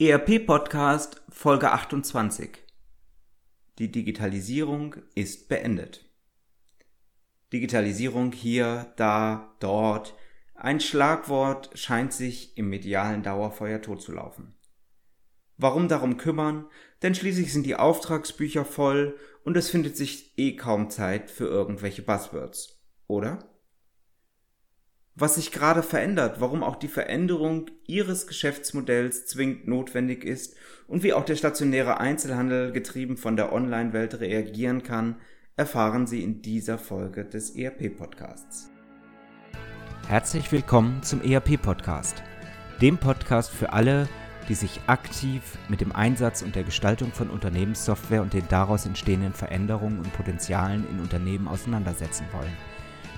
ERP Podcast Folge 28. Die Digitalisierung ist beendet. Digitalisierung hier, da, dort. Ein Schlagwort scheint sich im medialen Dauerfeuer totzulaufen. Warum darum kümmern? Denn schließlich sind die Auftragsbücher voll und es findet sich eh kaum Zeit für irgendwelche Buzzwords. Oder? Was sich gerade verändert, warum auch die Veränderung ihres Geschäftsmodells zwingend notwendig ist und wie auch der stationäre Einzelhandel getrieben von der Online-Welt reagieren kann, erfahren Sie in dieser Folge des ERP-Podcasts. Herzlich willkommen zum ERP-Podcast, dem Podcast für alle, die sich aktiv mit dem Einsatz und der Gestaltung von Unternehmenssoftware und den daraus entstehenden Veränderungen und Potenzialen in Unternehmen auseinandersetzen wollen –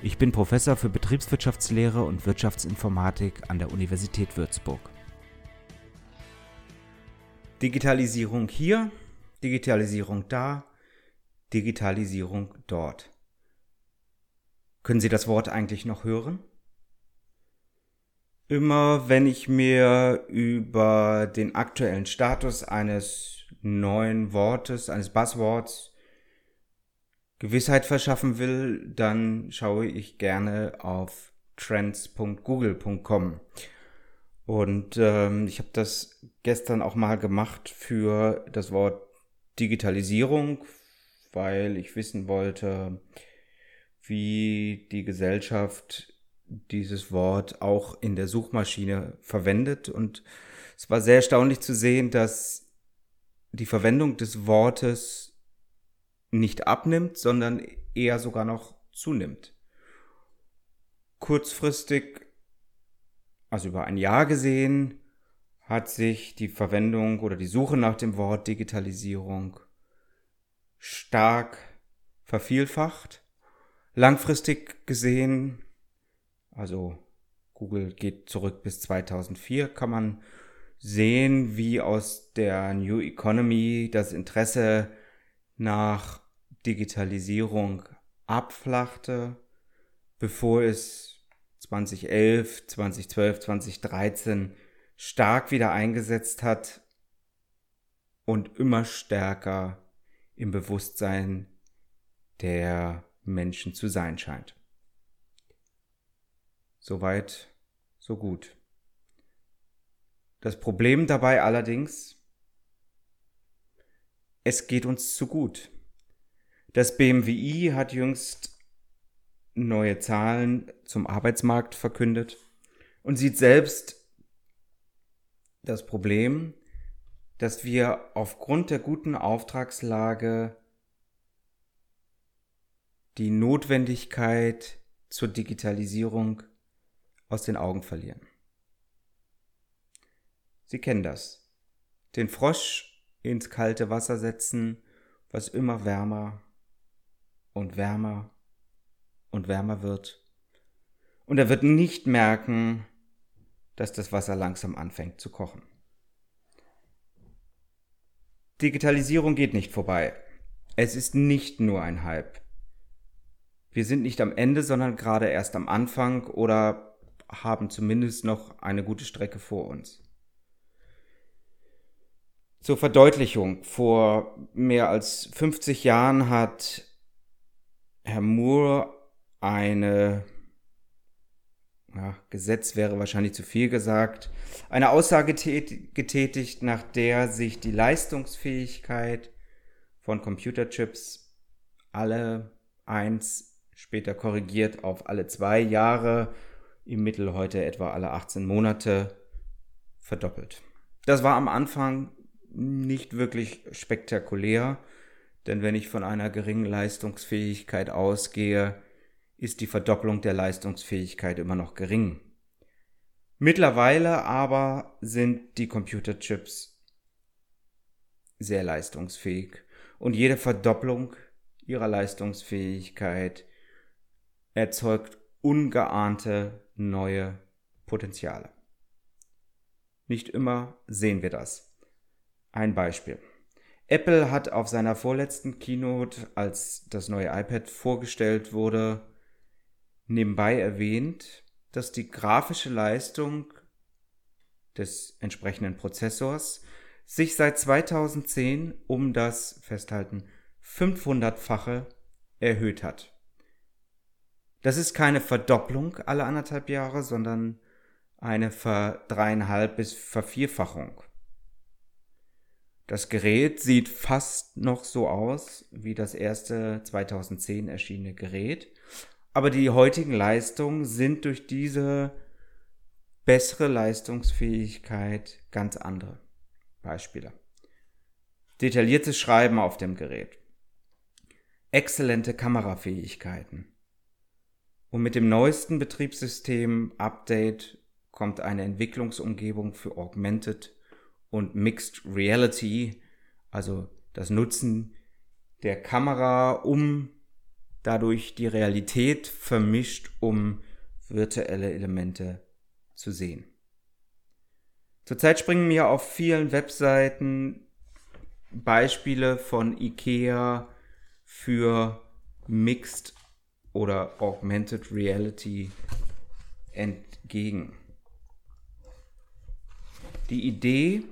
Ich bin Professor für Betriebswirtschaftslehre und Wirtschaftsinformatik an der Universität Würzburg. Digitalisierung hier, Digitalisierung da, Digitalisierung dort. Können Sie das Wort eigentlich noch hören? Immer wenn ich mir über den aktuellen Status eines neuen Wortes, eines Buzzwords Gewissheit verschaffen will, dann schaue ich gerne auf trends.google.com. Und ähm, ich habe das gestern auch mal gemacht für das Wort Digitalisierung, weil ich wissen wollte, wie die Gesellschaft dieses Wort auch in der Suchmaschine verwendet. Und es war sehr erstaunlich zu sehen, dass die Verwendung des Wortes nicht abnimmt, sondern eher sogar noch zunimmt. Kurzfristig, also über ein Jahr gesehen, hat sich die Verwendung oder die Suche nach dem Wort Digitalisierung stark vervielfacht. Langfristig gesehen, also Google geht zurück bis 2004, kann man sehen, wie aus der New Economy das Interesse nach Digitalisierung abflachte, bevor es 2011, 2012, 2013 stark wieder eingesetzt hat und immer stärker im Bewusstsein der Menschen zu sein scheint. Soweit, so gut. Das Problem dabei allerdings, es geht uns zu gut. Das BMWI hat jüngst neue Zahlen zum Arbeitsmarkt verkündet und sieht selbst das Problem, dass wir aufgrund der guten Auftragslage die Notwendigkeit zur Digitalisierung aus den Augen verlieren. Sie kennen das. Den Frosch ins kalte Wasser setzen, was immer wärmer und wärmer und wärmer wird. Und er wird nicht merken, dass das Wasser langsam anfängt zu kochen. Digitalisierung geht nicht vorbei. Es ist nicht nur ein Hype. Wir sind nicht am Ende, sondern gerade erst am Anfang oder haben zumindest noch eine gute Strecke vor uns. Zur Verdeutlichung, vor mehr als 50 Jahren hat Herr Moore eine, ja, Gesetz wäre wahrscheinlich zu viel gesagt, eine Aussage getätigt, nach der sich die Leistungsfähigkeit von Computerchips alle eins, später korrigiert auf alle zwei Jahre, im Mittel heute etwa alle 18 Monate verdoppelt. Das war am Anfang nicht wirklich spektakulär, denn wenn ich von einer geringen Leistungsfähigkeit ausgehe, ist die Verdopplung der Leistungsfähigkeit immer noch gering. Mittlerweile aber sind die Computerchips sehr leistungsfähig und jede Verdopplung ihrer Leistungsfähigkeit erzeugt ungeahnte neue Potenziale. Nicht immer sehen wir das. Ein Beispiel. Apple hat auf seiner vorletzten Keynote, als das neue iPad vorgestellt wurde, nebenbei erwähnt, dass die grafische Leistung des entsprechenden Prozessors sich seit 2010 um das Festhalten 500-fache erhöht hat. Das ist keine Verdopplung alle anderthalb Jahre, sondern eine Verdreieinhalb bis Vervierfachung. Das Gerät sieht fast noch so aus wie das erste 2010 erschienene Gerät, aber die heutigen Leistungen sind durch diese bessere Leistungsfähigkeit ganz andere. Beispiele. Detailliertes Schreiben auf dem Gerät. Exzellente Kamerafähigkeiten. Und mit dem neuesten Betriebssystem Update kommt eine Entwicklungsumgebung für Augmented und Mixed Reality, also das Nutzen der Kamera, um dadurch die Realität vermischt, um virtuelle Elemente zu sehen. Zurzeit springen mir auf vielen Webseiten Beispiele von IKEA für Mixed oder Augmented Reality entgegen. Die Idee,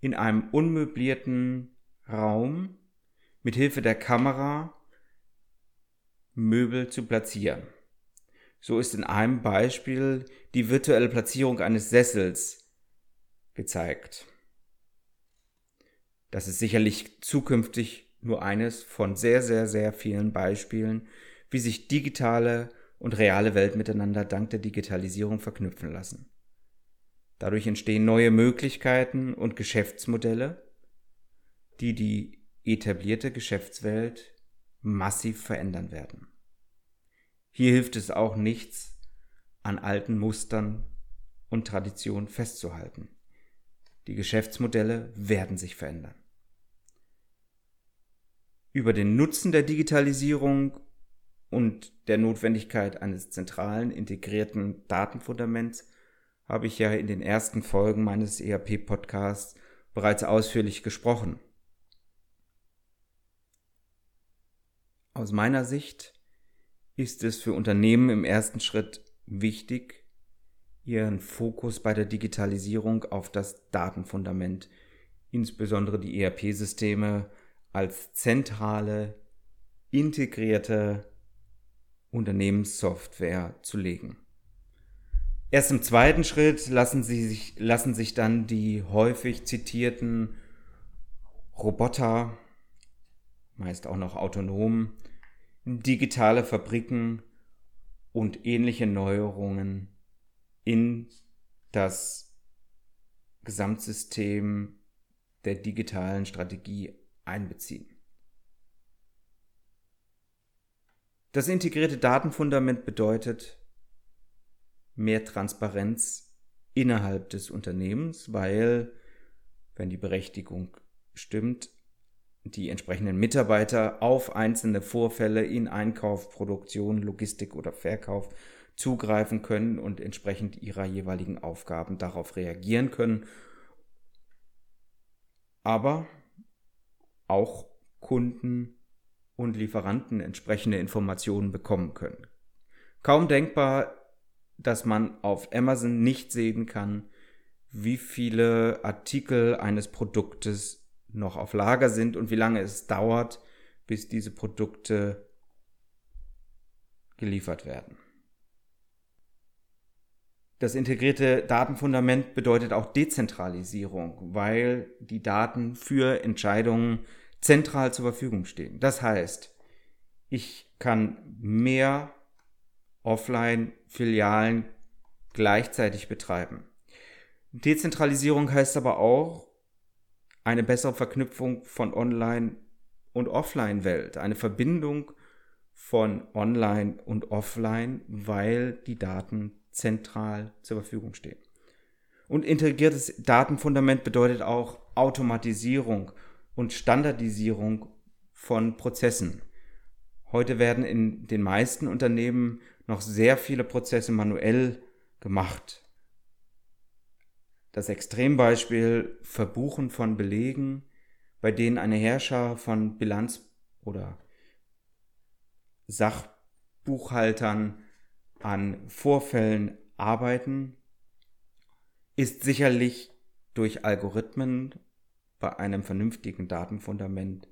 in einem unmöblierten Raum mit Hilfe der Kamera Möbel zu platzieren. So ist in einem Beispiel die virtuelle Platzierung eines Sessels gezeigt. Das ist sicherlich zukünftig nur eines von sehr, sehr, sehr vielen Beispielen, wie sich digitale und reale Welt miteinander dank der Digitalisierung verknüpfen lassen. Dadurch entstehen neue Möglichkeiten und Geschäftsmodelle, die die etablierte Geschäftswelt massiv verändern werden. Hier hilft es auch nichts, an alten Mustern und Traditionen festzuhalten. Die Geschäftsmodelle werden sich verändern. Über den Nutzen der Digitalisierung und der Notwendigkeit eines zentralen integrierten Datenfundaments habe ich ja in den ersten Folgen meines ERP-Podcasts bereits ausführlich gesprochen. Aus meiner Sicht ist es für Unternehmen im ersten Schritt wichtig, ihren Fokus bei der Digitalisierung auf das Datenfundament, insbesondere die ERP-Systeme, als zentrale, integrierte Unternehmenssoftware zu legen. Erst im zweiten Schritt lassen, sie sich, lassen sich dann die häufig zitierten Roboter, meist auch noch autonom, digitale Fabriken und ähnliche Neuerungen in das Gesamtsystem der digitalen Strategie einbeziehen. Das integrierte Datenfundament bedeutet mehr Transparenz innerhalb des Unternehmens, weil, wenn die Berechtigung stimmt, die entsprechenden Mitarbeiter auf einzelne Vorfälle in Einkauf, Produktion, Logistik oder Verkauf zugreifen können und entsprechend ihrer jeweiligen Aufgaben darauf reagieren können. Aber auch Kunden und Lieferanten entsprechende Informationen bekommen können. Kaum denkbar, dass man auf Amazon nicht sehen kann, wie viele Artikel eines Produktes noch auf Lager sind und wie lange es dauert, bis diese Produkte geliefert werden. Das integrierte Datenfundament bedeutet auch Dezentralisierung, weil die Daten für Entscheidungen zentral zur Verfügung stehen. Das heißt, ich kann mehr Offline-Filialen gleichzeitig betreiben. Dezentralisierung heißt aber auch, eine bessere Verknüpfung von Online- und Offline-Welt, eine Verbindung von Online und Offline, weil die Daten zentral zur Verfügung stehen. Und integriertes Datenfundament bedeutet auch Automatisierung und Standardisierung von Prozessen. Heute werden in den meisten Unternehmen noch sehr viele Prozesse manuell gemacht. Das Extrembeispiel Verbuchen von Belegen, bei denen eine Herrscher von Bilanz- oder Sachbuchhaltern an Vorfällen arbeiten, ist sicherlich durch Algorithmen bei einem vernünftigen Datenfundament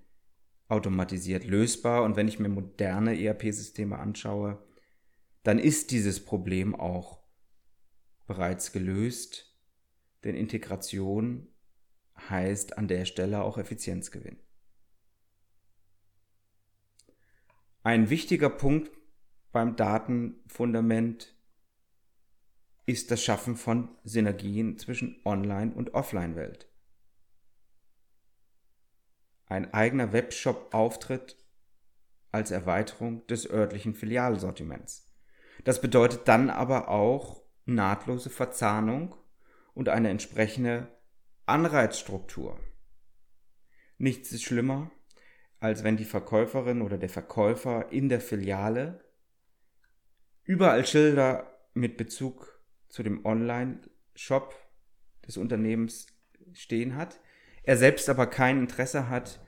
automatisiert lösbar. Und wenn ich mir moderne ERP-Systeme anschaue, dann ist dieses Problem auch bereits gelöst, denn Integration heißt an der Stelle auch Effizienzgewinn. Ein wichtiger Punkt beim Datenfundament ist das Schaffen von Synergien zwischen Online- und Offline-Welt. Ein eigener Webshop-Auftritt als Erweiterung des örtlichen Filialsortiments. Das bedeutet dann aber auch nahtlose Verzahnung und eine entsprechende Anreizstruktur. Nichts ist schlimmer, als wenn die Verkäuferin oder der Verkäufer in der Filiale überall Schilder mit Bezug zu dem Online-Shop des Unternehmens stehen hat, er selbst aber kein Interesse hat,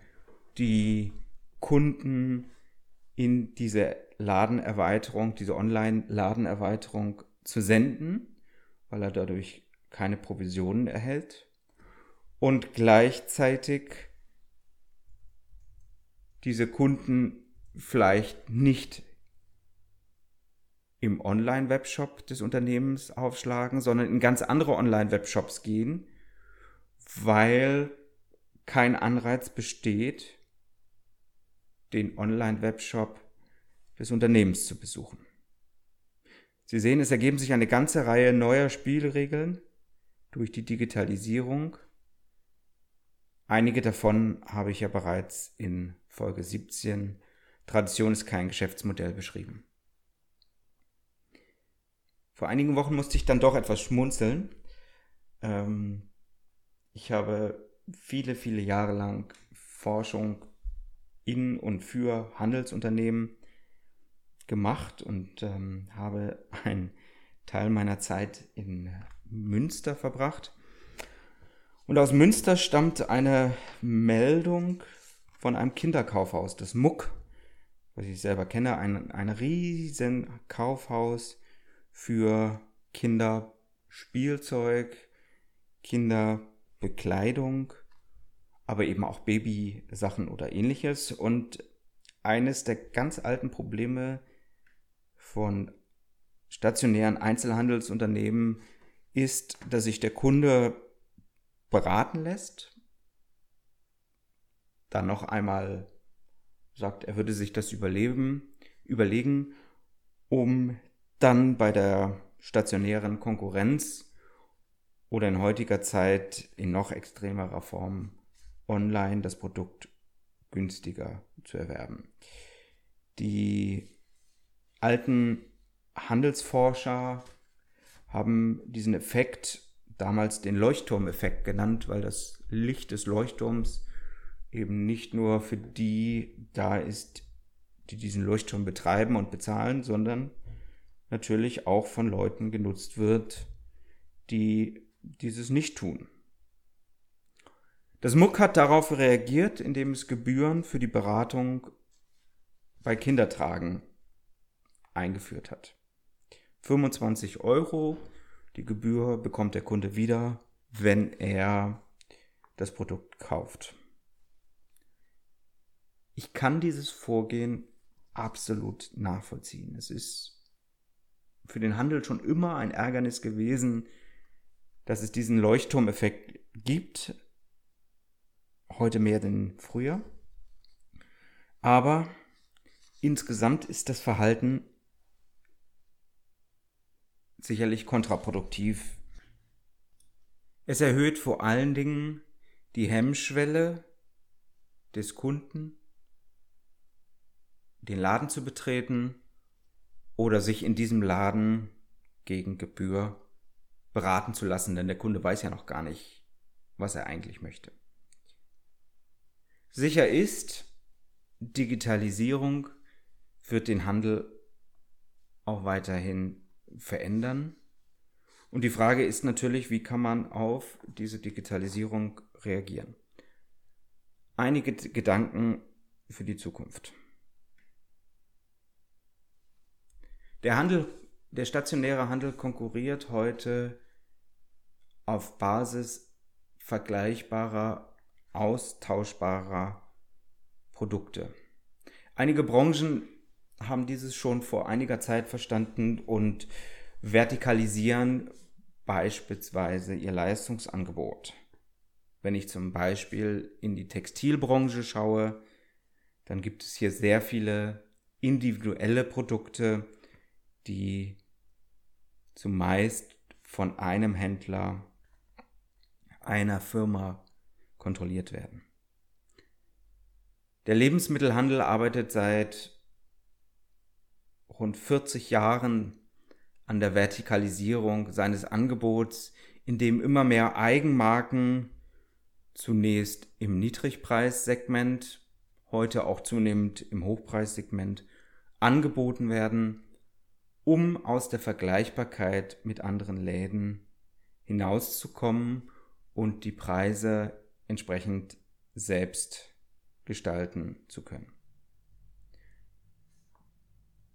die Kunden in diese Ladenerweiterung, diese Online-Ladenerweiterung zu senden, weil er dadurch keine Provisionen erhält. Und gleichzeitig diese Kunden vielleicht nicht im Online-Webshop des Unternehmens aufschlagen, sondern in ganz andere Online-Webshops gehen, weil kein Anreiz besteht, den Online-Webshop des Unternehmens zu besuchen. Sie sehen, es ergeben sich eine ganze Reihe neuer Spielregeln durch die Digitalisierung. Einige davon habe ich ja bereits in Folge 17 Tradition ist kein Geschäftsmodell beschrieben. Vor einigen Wochen musste ich dann doch etwas schmunzeln. Ähm, ich habe viele, viele Jahre lang Forschung in und für Handelsunternehmen gemacht und ähm, habe einen Teil meiner Zeit in Münster verbracht. Und aus Münster stammt eine Meldung von einem Kinderkaufhaus, das Muck, was ich selber kenne, ein, ein riesen Kaufhaus für Kinderspielzeug, Kinderbekleidung, aber eben auch Babysachen oder ähnliches. Und eines der ganz alten Probleme von stationären Einzelhandelsunternehmen ist, dass sich der Kunde beraten lässt, dann noch einmal sagt, er würde sich das überleben, überlegen, um dann bei der stationären Konkurrenz oder in heutiger Zeit in noch extremerer Form online das Produkt günstiger zu erwerben. Die alten Handelsforscher haben diesen Effekt damals den Leuchtturmeffekt genannt, weil das Licht des Leuchtturms eben nicht nur für die da ist, die diesen Leuchtturm betreiben und bezahlen, sondern natürlich auch von Leuten genutzt wird, die dieses nicht tun. Das MUC hat darauf reagiert, indem es Gebühren für die Beratung bei Kindertragen eingeführt hat. 25 Euro, die Gebühr bekommt der Kunde wieder, wenn er das Produkt kauft. Ich kann dieses Vorgehen absolut nachvollziehen. Es ist für den Handel schon immer ein Ärgernis gewesen, dass es diesen Leuchtturmeffekt gibt. Heute mehr denn früher. Aber insgesamt ist das Verhalten sicherlich kontraproduktiv. Es erhöht vor allen Dingen die Hemmschwelle des Kunden, den Laden zu betreten oder sich in diesem Laden gegen Gebühr beraten zu lassen, denn der Kunde weiß ja noch gar nicht, was er eigentlich möchte. Sicher ist, Digitalisierung wird den Handel auch weiterhin verändern. Und die Frage ist natürlich, wie kann man auf diese Digitalisierung reagieren? Einige Gedanken für die Zukunft. Der Handel, der stationäre Handel konkurriert heute auf Basis vergleichbarer, austauschbarer Produkte. Einige Branchen haben dieses schon vor einiger Zeit verstanden und vertikalisieren beispielsweise ihr Leistungsangebot. Wenn ich zum Beispiel in die Textilbranche schaue, dann gibt es hier sehr viele individuelle Produkte, die zumeist von einem Händler, einer Firma kontrolliert werden. Der Lebensmittelhandel arbeitet seit rund 40 Jahren an der Vertikalisierung seines Angebots, in dem immer mehr Eigenmarken zunächst im Niedrigpreissegment, heute auch zunehmend im Hochpreissegment angeboten werden, um aus der Vergleichbarkeit mit anderen Läden hinauszukommen und die Preise entsprechend selbst gestalten zu können.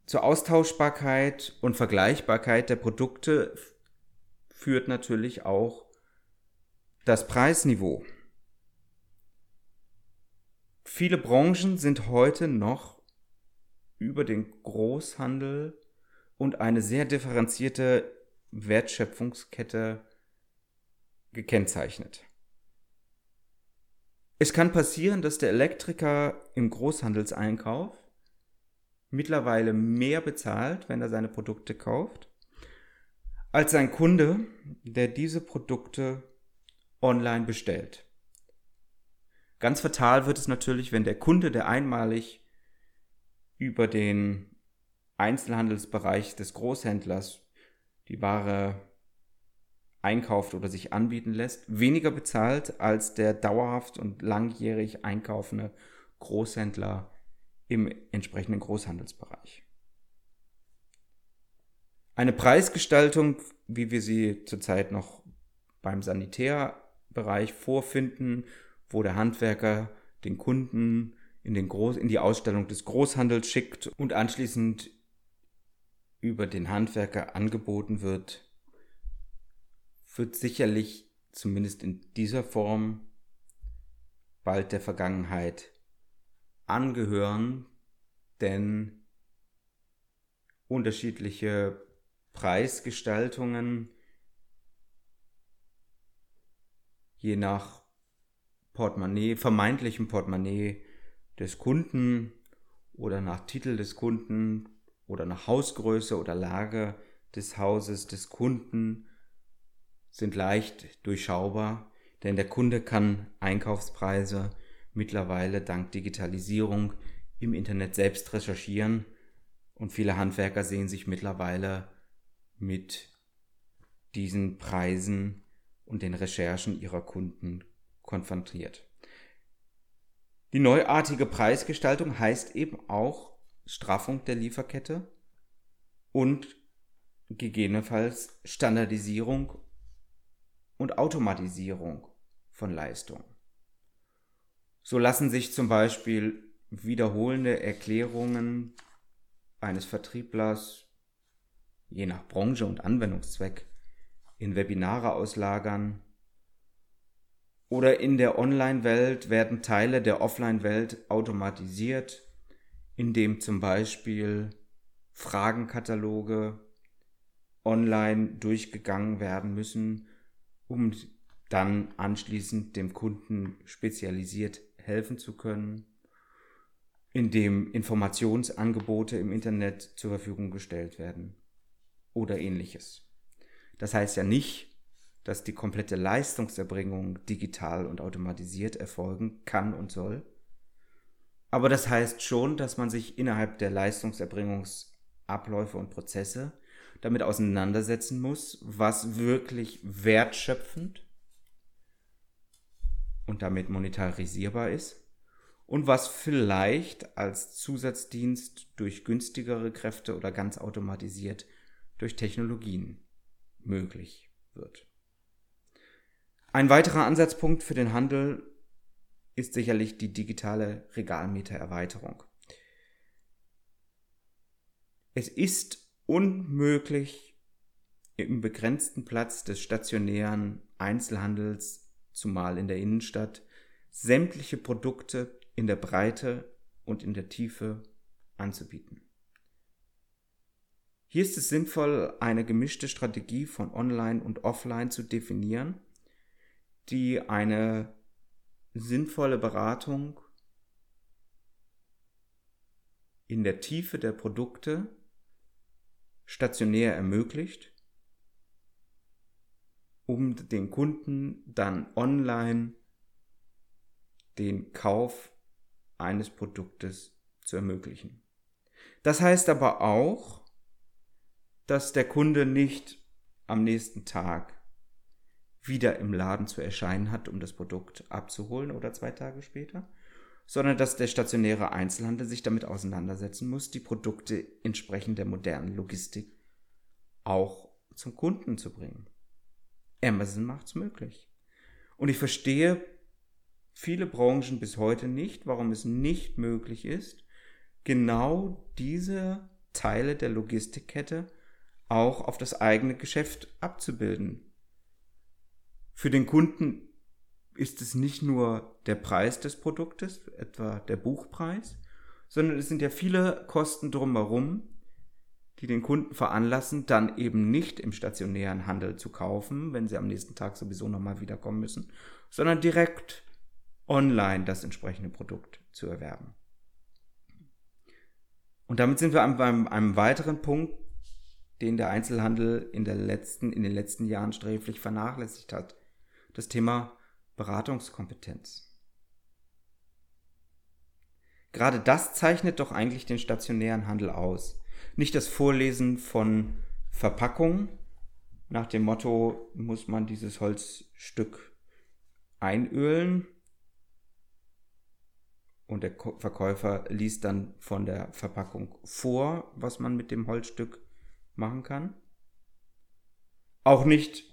Zur Austauschbarkeit und Vergleichbarkeit der Produkte führt natürlich auch das Preisniveau. Viele Branchen sind heute noch über den Großhandel und eine sehr differenzierte Wertschöpfungskette gekennzeichnet. Es kann passieren, dass der Elektriker im Großhandelseinkauf mittlerweile mehr bezahlt, wenn er seine Produkte kauft, als sein Kunde, der diese Produkte online bestellt. Ganz fatal wird es natürlich, wenn der Kunde, der einmalig über den Einzelhandelsbereich des Großhändlers die Ware einkauft oder sich anbieten lässt, weniger bezahlt als der dauerhaft und langjährig einkaufende Großhändler im entsprechenden Großhandelsbereich. Eine Preisgestaltung, wie wir sie zurzeit noch beim Sanitärbereich vorfinden, wo der Handwerker den Kunden in, den Groß in die Ausstellung des Großhandels schickt und anschließend über den Handwerker angeboten wird, wird sicherlich zumindest in dieser Form bald der Vergangenheit angehören, denn unterschiedliche Preisgestaltungen je nach Portemonnaie, vermeintlichem Portemonnaie des Kunden oder nach Titel des Kunden oder nach Hausgröße oder Lage des Hauses des Kunden sind leicht durchschaubar, denn der Kunde kann Einkaufspreise mittlerweile dank Digitalisierung im Internet selbst recherchieren und viele Handwerker sehen sich mittlerweile mit diesen Preisen und den Recherchen ihrer Kunden konfrontiert. Die neuartige Preisgestaltung heißt eben auch Straffung der Lieferkette und gegebenenfalls Standardisierung und Automatisierung von Leistung. So lassen sich zum Beispiel wiederholende Erklärungen eines Vertrieblers je nach Branche und Anwendungszweck in Webinare auslagern. Oder in der Online-Welt werden Teile der Offline-Welt automatisiert, indem zum Beispiel Fragenkataloge online durchgegangen werden müssen um dann anschließend dem Kunden spezialisiert helfen zu können, indem Informationsangebote im Internet zur Verfügung gestellt werden oder ähnliches. Das heißt ja nicht, dass die komplette Leistungserbringung digital und automatisiert erfolgen kann und soll. Aber das heißt schon, dass man sich innerhalb der Leistungserbringungsabläufe und Prozesse damit auseinandersetzen muss, was wirklich wertschöpfend und damit monetarisierbar ist und was vielleicht als Zusatzdienst durch günstigere Kräfte oder ganz automatisiert durch Technologien möglich wird. Ein weiterer Ansatzpunkt für den Handel ist sicherlich die digitale Regalmetererweiterung. Es ist unmöglich, im begrenzten Platz des stationären Einzelhandels, zumal in der Innenstadt, sämtliche Produkte in der Breite und in der Tiefe anzubieten. Hier ist es sinnvoll, eine gemischte Strategie von Online und Offline zu definieren, die eine sinnvolle Beratung in der Tiefe der Produkte stationär ermöglicht, um den Kunden dann online den Kauf eines Produktes zu ermöglichen. Das heißt aber auch, dass der Kunde nicht am nächsten Tag wieder im Laden zu erscheinen hat, um das Produkt abzuholen oder zwei Tage später, sondern dass der stationäre Einzelhandel sich damit auseinandersetzen muss, die Produkte entsprechend der modernen Logistik auch zum Kunden zu bringen. Amazon macht es möglich. Und ich verstehe viele Branchen bis heute nicht, warum es nicht möglich ist, genau diese Teile der Logistikkette auch auf das eigene Geschäft abzubilden. Für den Kunden ist es nicht nur der Preis des Produktes, etwa der Buchpreis, sondern es sind ja viele Kosten drumherum, die den Kunden veranlassen, dann eben nicht im stationären Handel zu kaufen, wenn sie am nächsten Tag sowieso nochmal wiederkommen müssen, sondern direkt online das entsprechende Produkt zu erwerben. Und damit sind wir an einem, einem weiteren Punkt, den der Einzelhandel in, der letzten, in den letzten Jahren sträflich vernachlässigt hat. Das Thema Beratungskompetenz. Gerade das zeichnet doch eigentlich den stationären Handel aus. Nicht das Vorlesen von Verpackungen nach dem Motto, muss man dieses Holzstück einölen und der Verkäufer liest dann von der Verpackung vor, was man mit dem Holzstück machen kann. Auch nicht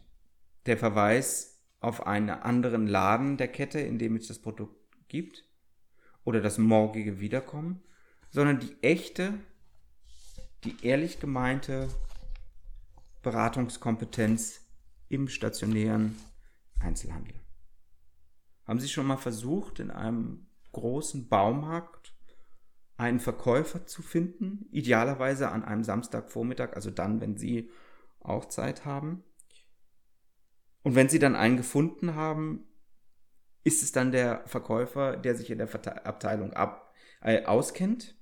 der Verweis auf einen anderen Laden der Kette, in dem es das Produkt gibt, oder das morgige Wiederkommen, sondern die echte, die ehrlich gemeinte Beratungskompetenz im stationären Einzelhandel. Haben Sie schon mal versucht, in einem großen Baumarkt einen Verkäufer zu finden, idealerweise an einem Samstagvormittag, also dann, wenn Sie auch Zeit haben? Und wenn sie dann einen gefunden haben, ist es dann der Verkäufer, der sich in der Abteilung ab, äh, auskennt?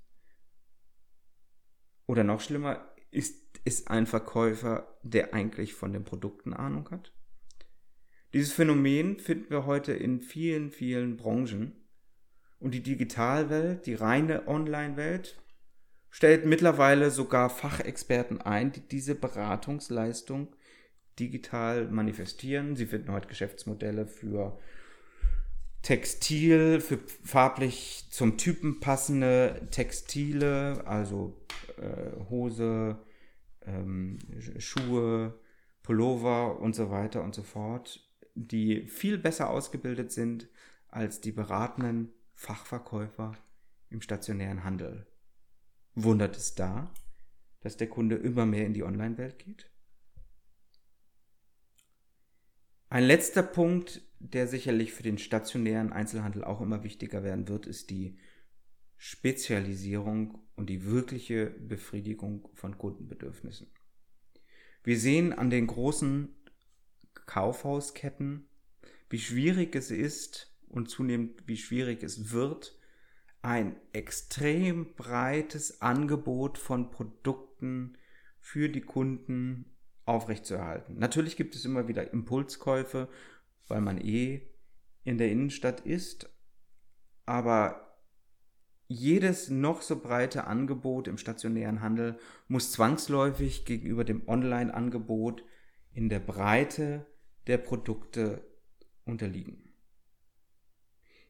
Oder noch schlimmer, ist es ein Verkäufer, der eigentlich von den Produkten Ahnung hat? Dieses Phänomen finden wir heute in vielen, vielen Branchen. Und die Digitalwelt, die reine Online-Welt, stellt mittlerweile sogar Fachexperten ein, die diese Beratungsleistung digital manifestieren. Sie finden heute Geschäftsmodelle für Textil, für farblich zum Typen passende Textile, also äh, Hose, ähm, Schuhe, Pullover und so weiter und so fort, die viel besser ausgebildet sind als die beratenden Fachverkäufer im stationären Handel. Wundert es da, dass der Kunde immer mehr in die Online-Welt geht? Ein letzter Punkt, der sicherlich für den stationären Einzelhandel auch immer wichtiger werden wird, ist die Spezialisierung und die wirkliche Befriedigung von Kundenbedürfnissen. Wir sehen an den großen Kaufhausketten, wie schwierig es ist und zunehmend wie schwierig es wird, ein extrem breites Angebot von Produkten für die Kunden aufrechtzuerhalten. Natürlich gibt es immer wieder Impulskäufe, weil man eh in der Innenstadt ist, aber jedes noch so breite Angebot im stationären Handel muss zwangsläufig gegenüber dem Online-Angebot in der Breite der Produkte unterliegen.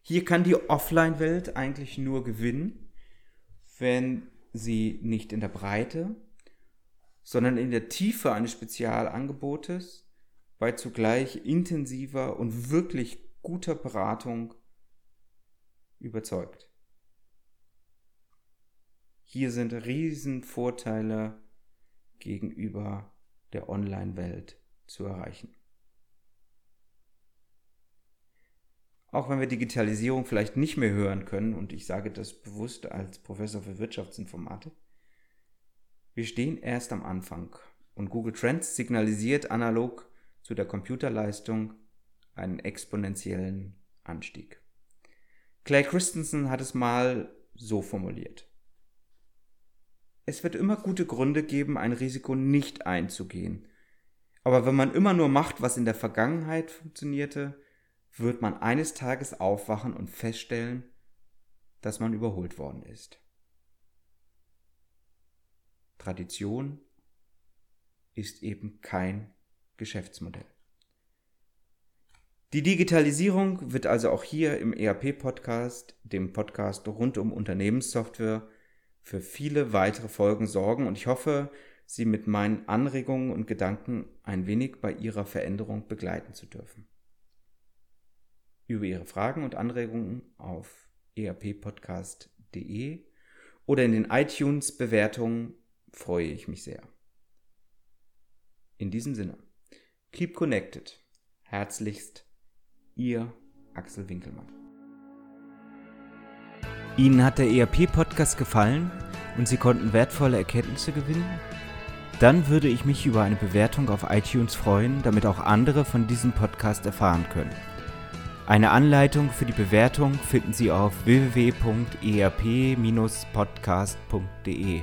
Hier kann die Offline-Welt eigentlich nur gewinnen, wenn sie nicht in der Breite, sondern in der Tiefe eines Spezialangebotes bei zugleich intensiver und wirklich guter Beratung überzeugt. Hier sind Riesenvorteile gegenüber der Online-Welt zu erreichen. Auch wenn wir Digitalisierung vielleicht nicht mehr hören können, und ich sage das bewusst als Professor für Wirtschaftsinformatik, wir stehen erst am Anfang und Google Trends signalisiert analog zu der Computerleistung einen exponentiellen Anstieg. Clay Christensen hat es mal so formuliert. Es wird immer gute Gründe geben, ein Risiko nicht einzugehen. Aber wenn man immer nur macht, was in der Vergangenheit funktionierte, wird man eines Tages aufwachen und feststellen, dass man überholt worden ist. Tradition ist eben kein Geschäftsmodell. Die Digitalisierung wird also auch hier im ERP-Podcast, dem Podcast rund um Unternehmenssoftware, für viele weitere Folgen sorgen und ich hoffe, Sie mit meinen Anregungen und Gedanken ein wenig bei Ihrer Veränderung begleiten zu dürfen über Ihre Fragen und Anregungen auf erppodcast.de oder in den iTunes-Bewertungen freue ich mich sehr. In diesem Sinne, keep connected. Herzlichst, Ihr Axel Winkelmann. Ihnen hat der ERP-Podcast gefallen und Sie konnten wertvolle Erkenntnisse gewinnen? Dann würde ich mich über eine Bewertung auf iTunes freuen, damit auch andere von diesem Podcast erfahren können. Eine Anleitung für die Bewertung finden Sie auf www.erp-podcast.de.